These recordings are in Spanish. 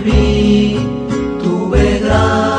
vi tuve gran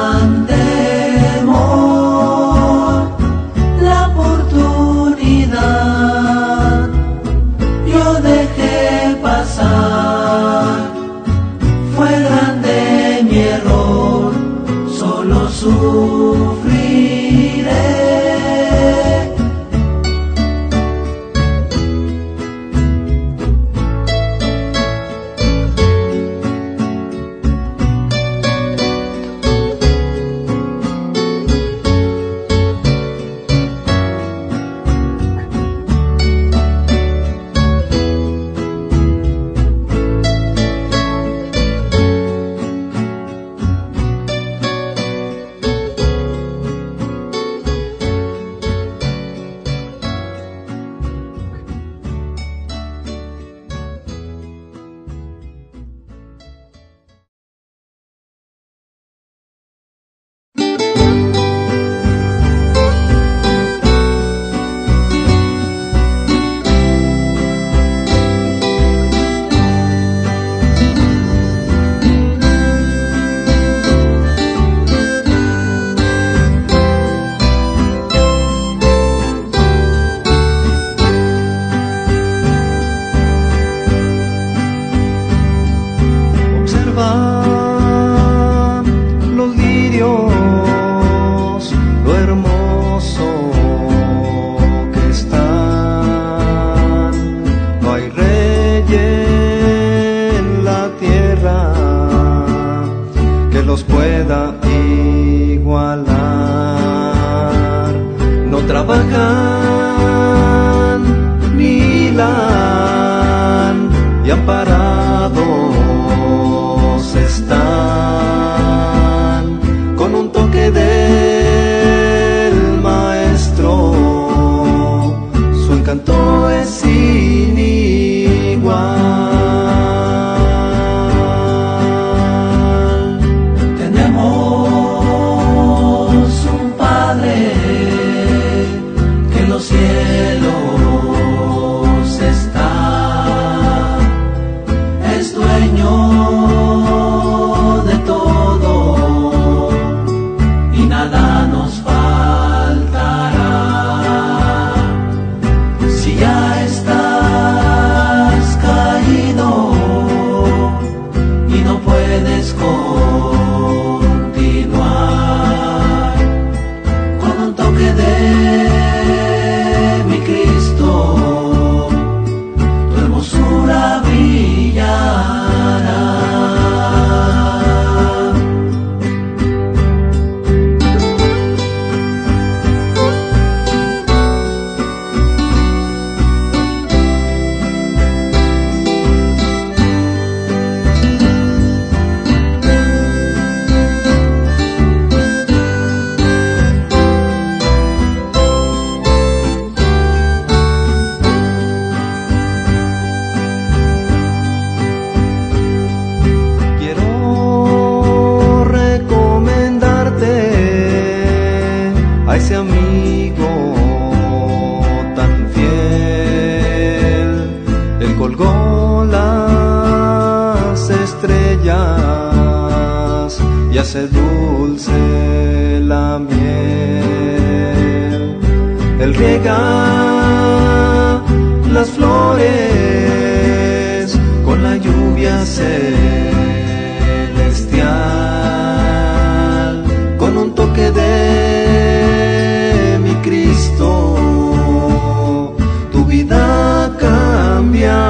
las flores con la lluvia celestial, con un toque de mi Cristo, tu vida cambiará.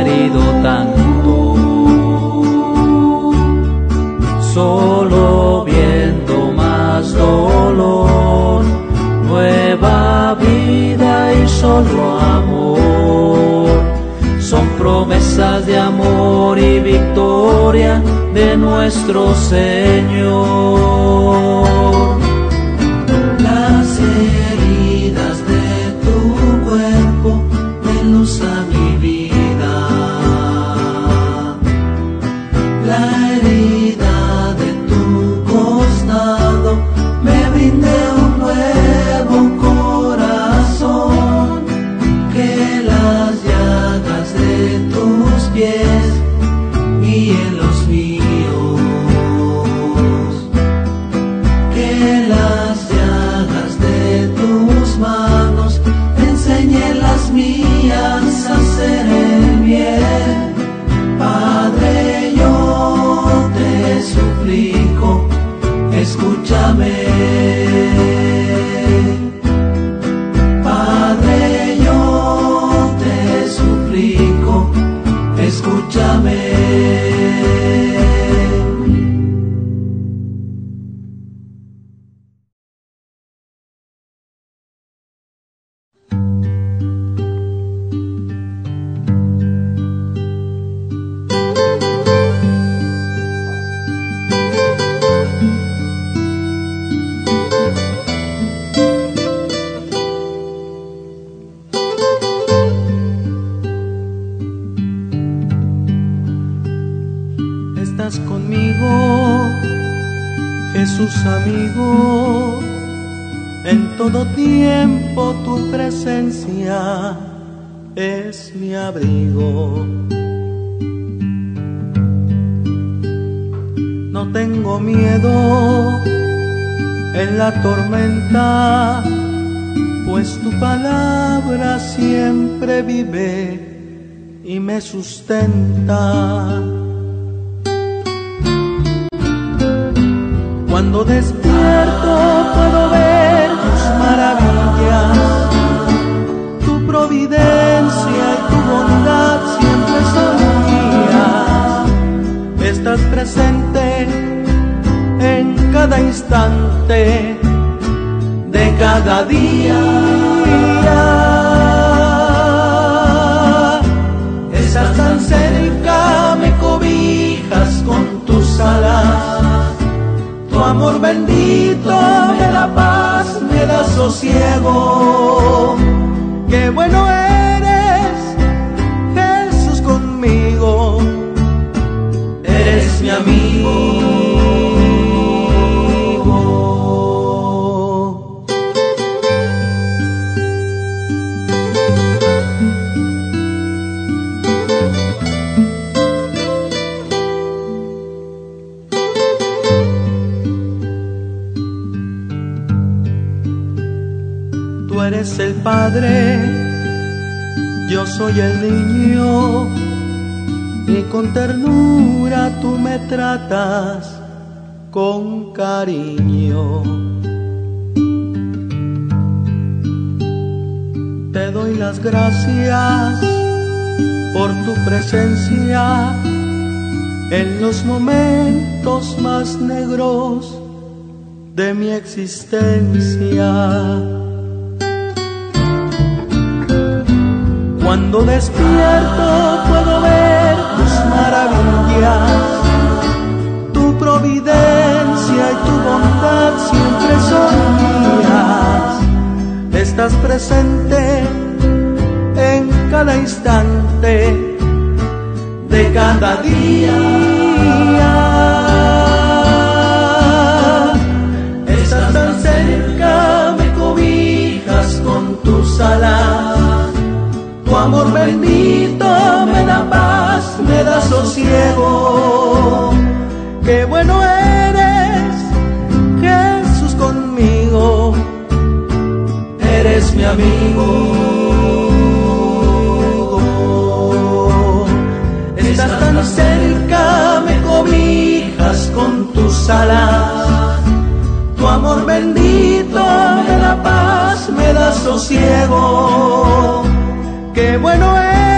Herido tanto. Solo viendo más dolor, nueva vida y solo amor son promesas de amor y victoria de nuestro Señor. day. Pues tu palabra siempre vive y me sustenta. Cuando despierto puedo ver tus maravillas, tu providencia y tu bondad siempre son mías. Estás presente en cada instante de cada día. Estás tan cerca, me cobijas con tus alas. Tu amor bendito me da paz, me da sosiego. Qué bueno eres, Jesús conmigo. Eres mi amigo. Padre, yo soy el niño y con ternura tú me tratas con cariño. Te doy las gracias por tu presencia en los momentos más negros de mi existencia. Cuando despierto puedo ver tus maravillas, tu providencia y tu bondad siempre son mías. Estás presente en cada instante de cada día. Amor bendito me da paz, me da sosiego. Qué bueno eres, Jesús conmigo. Eres mi amigo. Estás tan cerca, me cobijas con tus alas. Tu amor bendito me da paz me da sosiego. Qué bueno eres,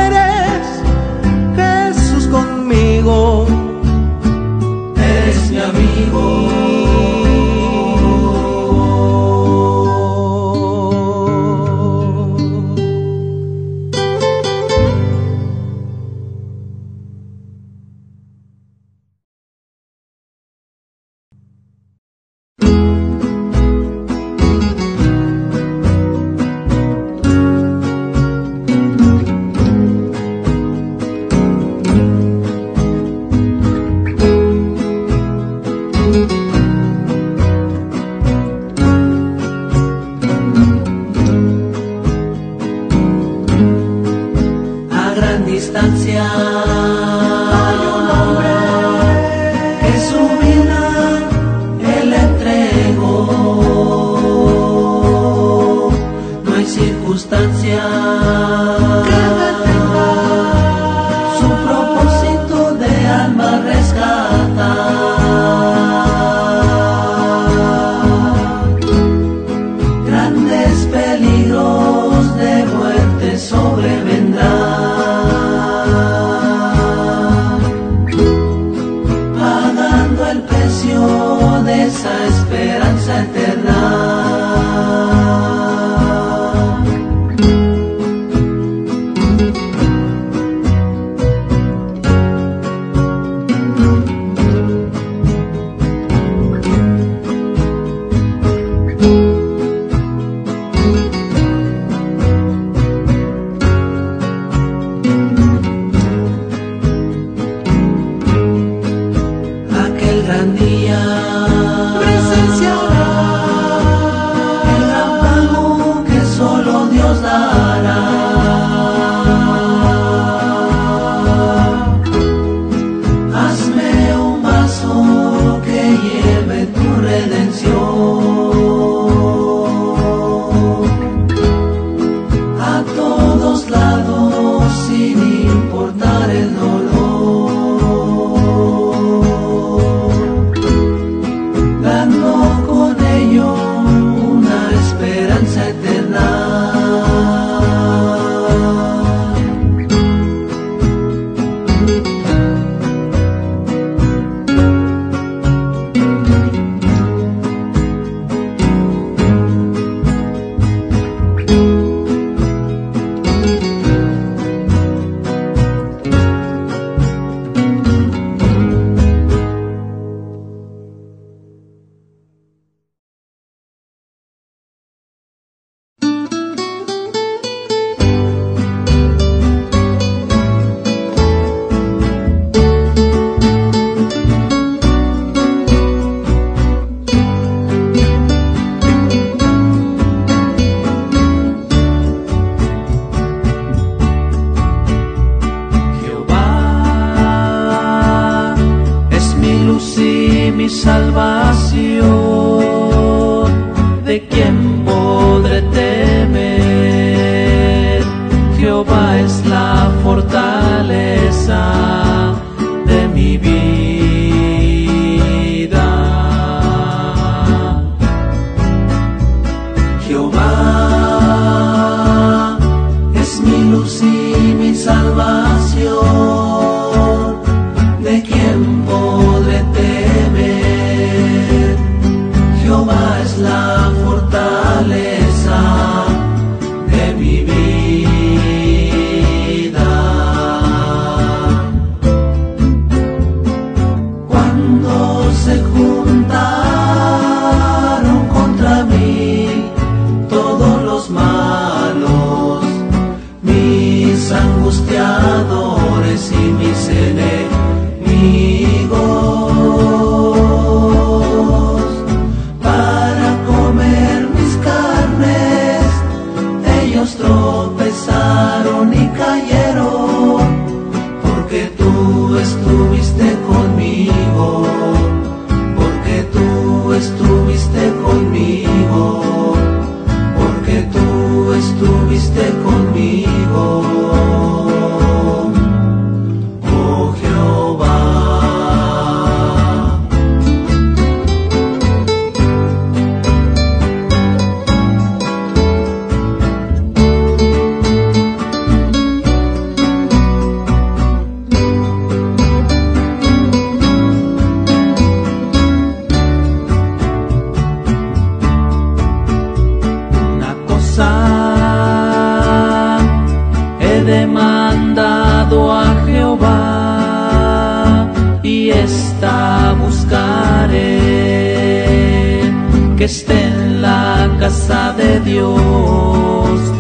que esté en la casa de Dios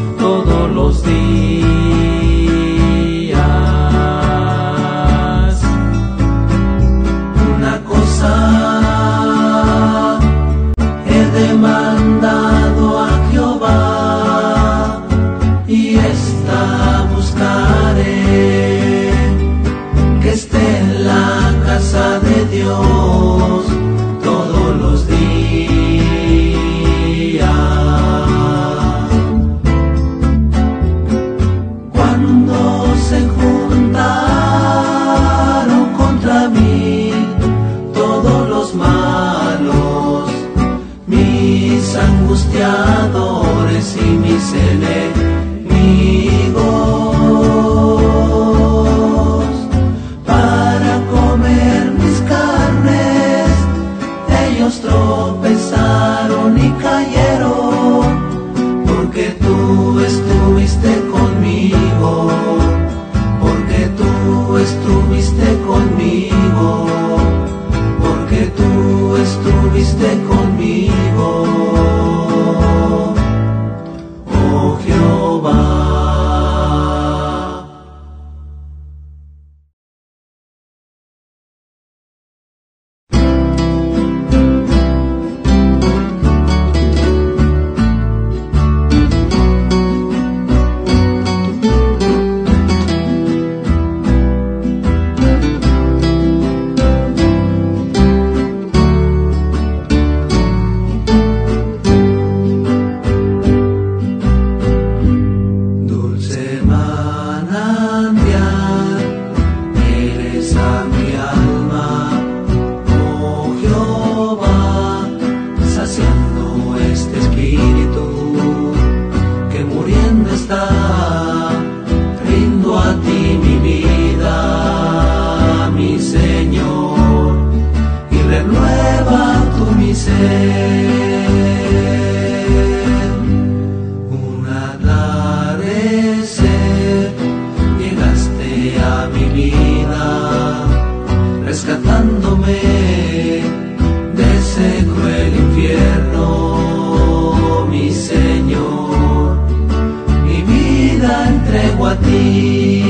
Fatih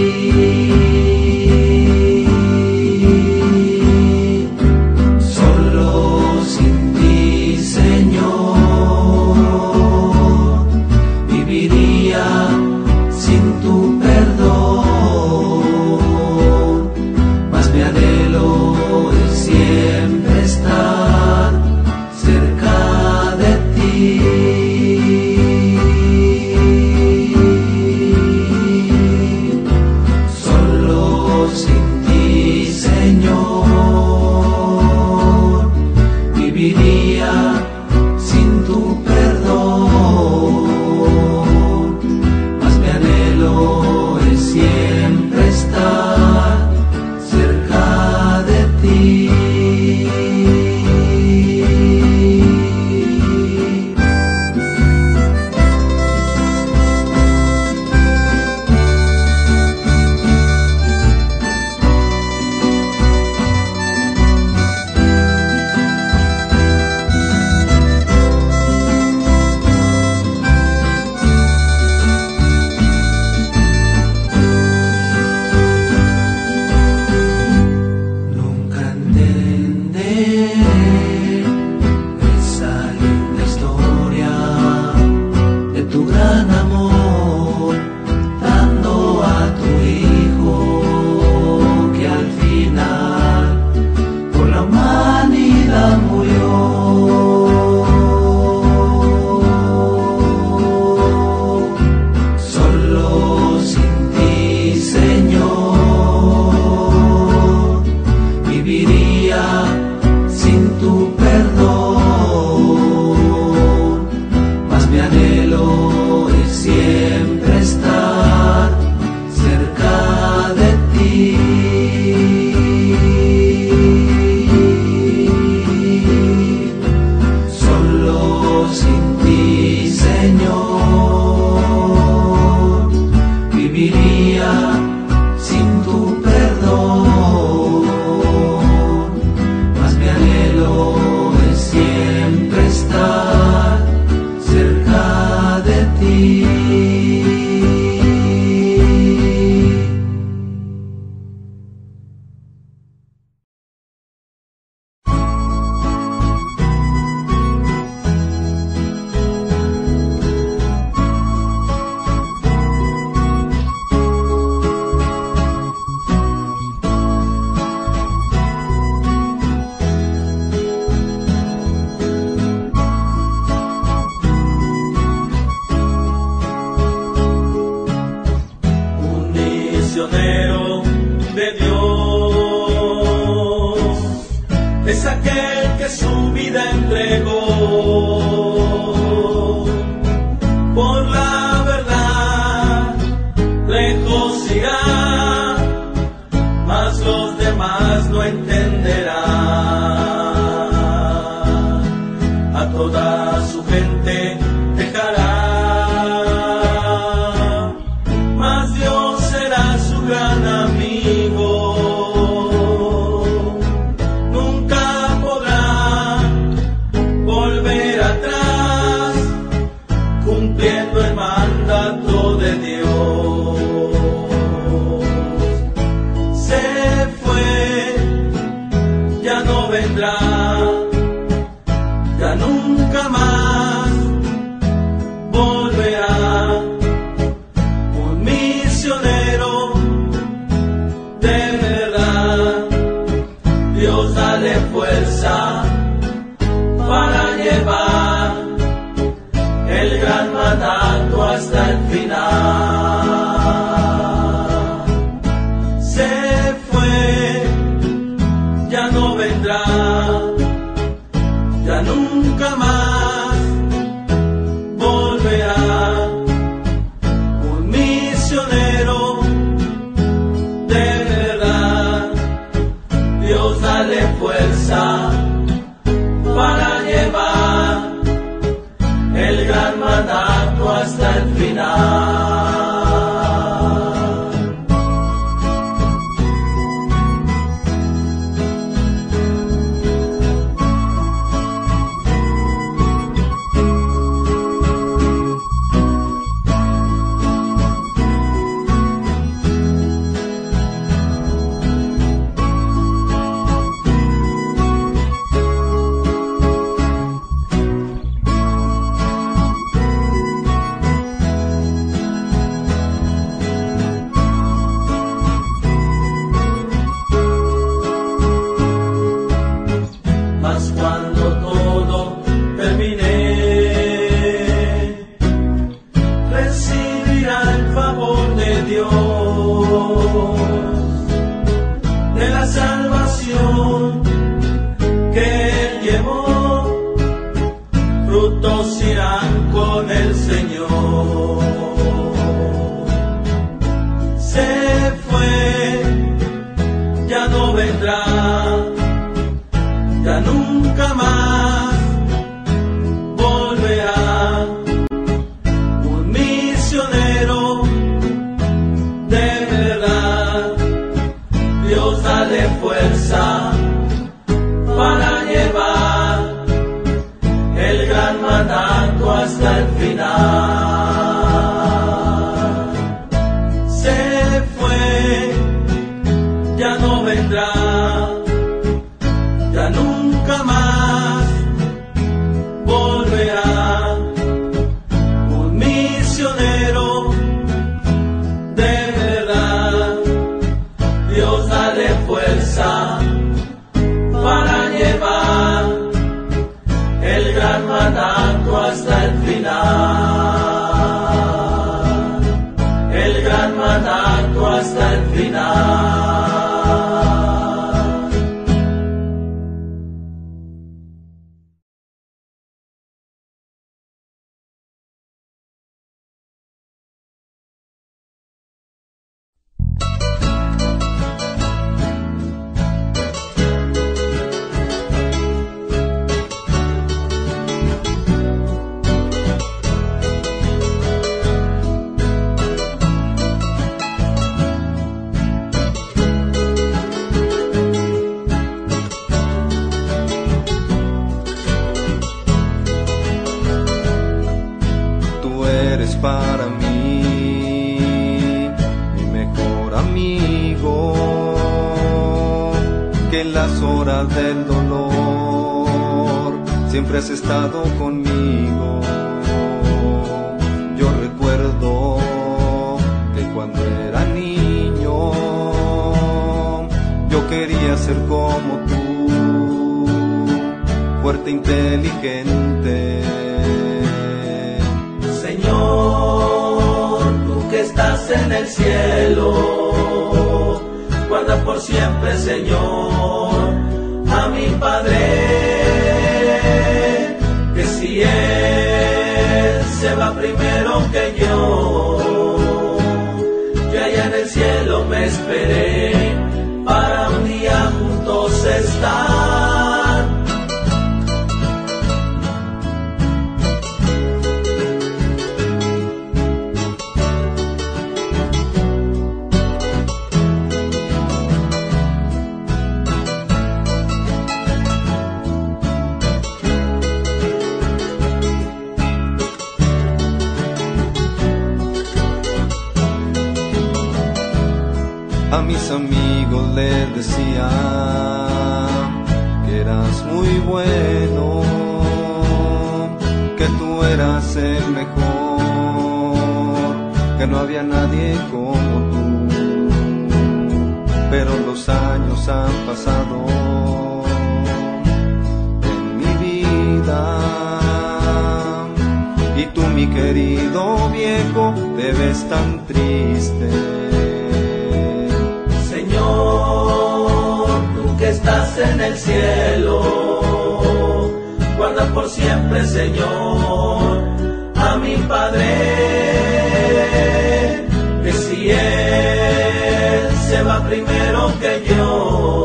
vendrá, ya nunca más. ser como tú, fuerte, inteligente. Señor, tú que estás en el cielo, guarda por siempre, Señor, a mi Padre, que si Él se va primero que yo, yo allá en el cielo me esperé. Le decía que eras muy bueno, que tú eras el mejor, que no había nadie como tú. Pero los años han pasado en mi vida. Y tú, mi querido viejo, te ves tan triste en el cielo. Guarda por siempre, Señor, a mi Padre, que si Él se va primero que yo,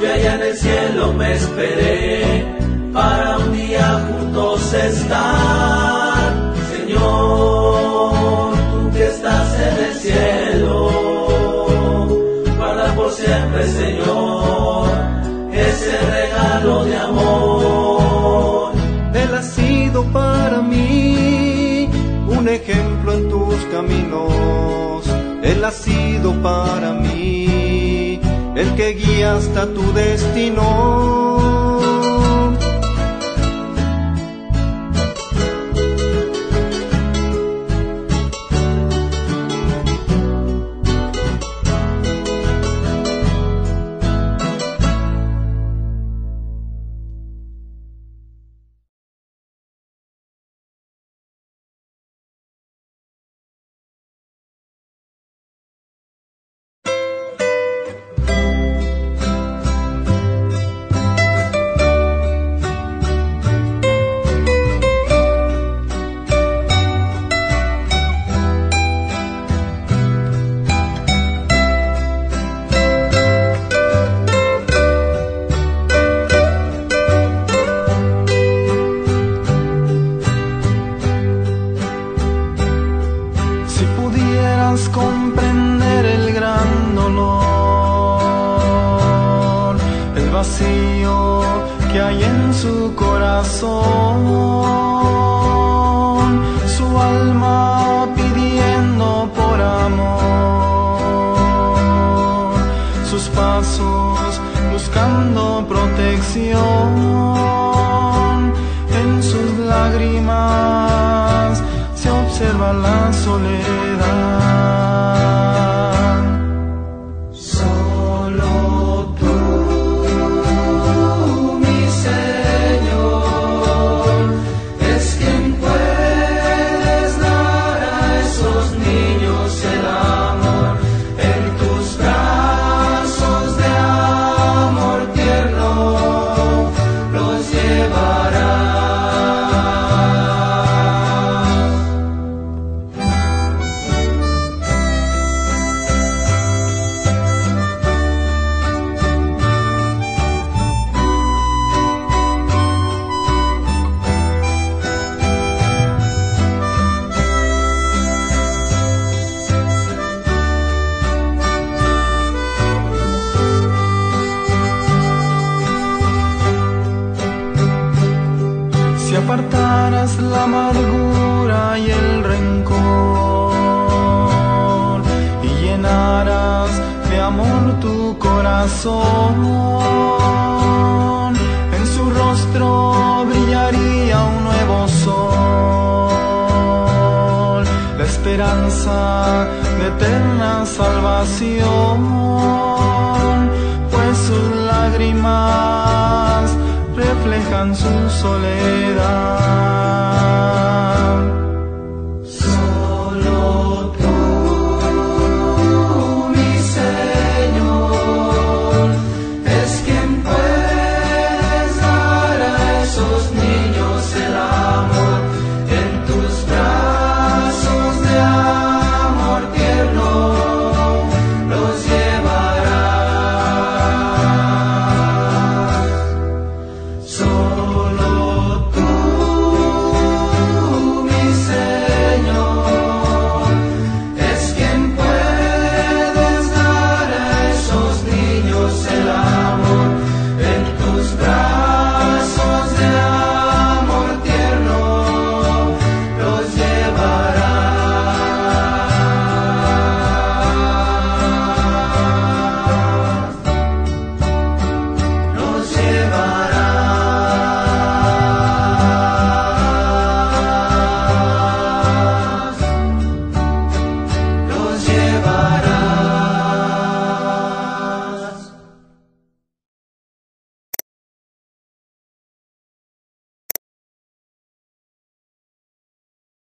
que allá en el cielo me esperé para mí el que guía hasta tu destino.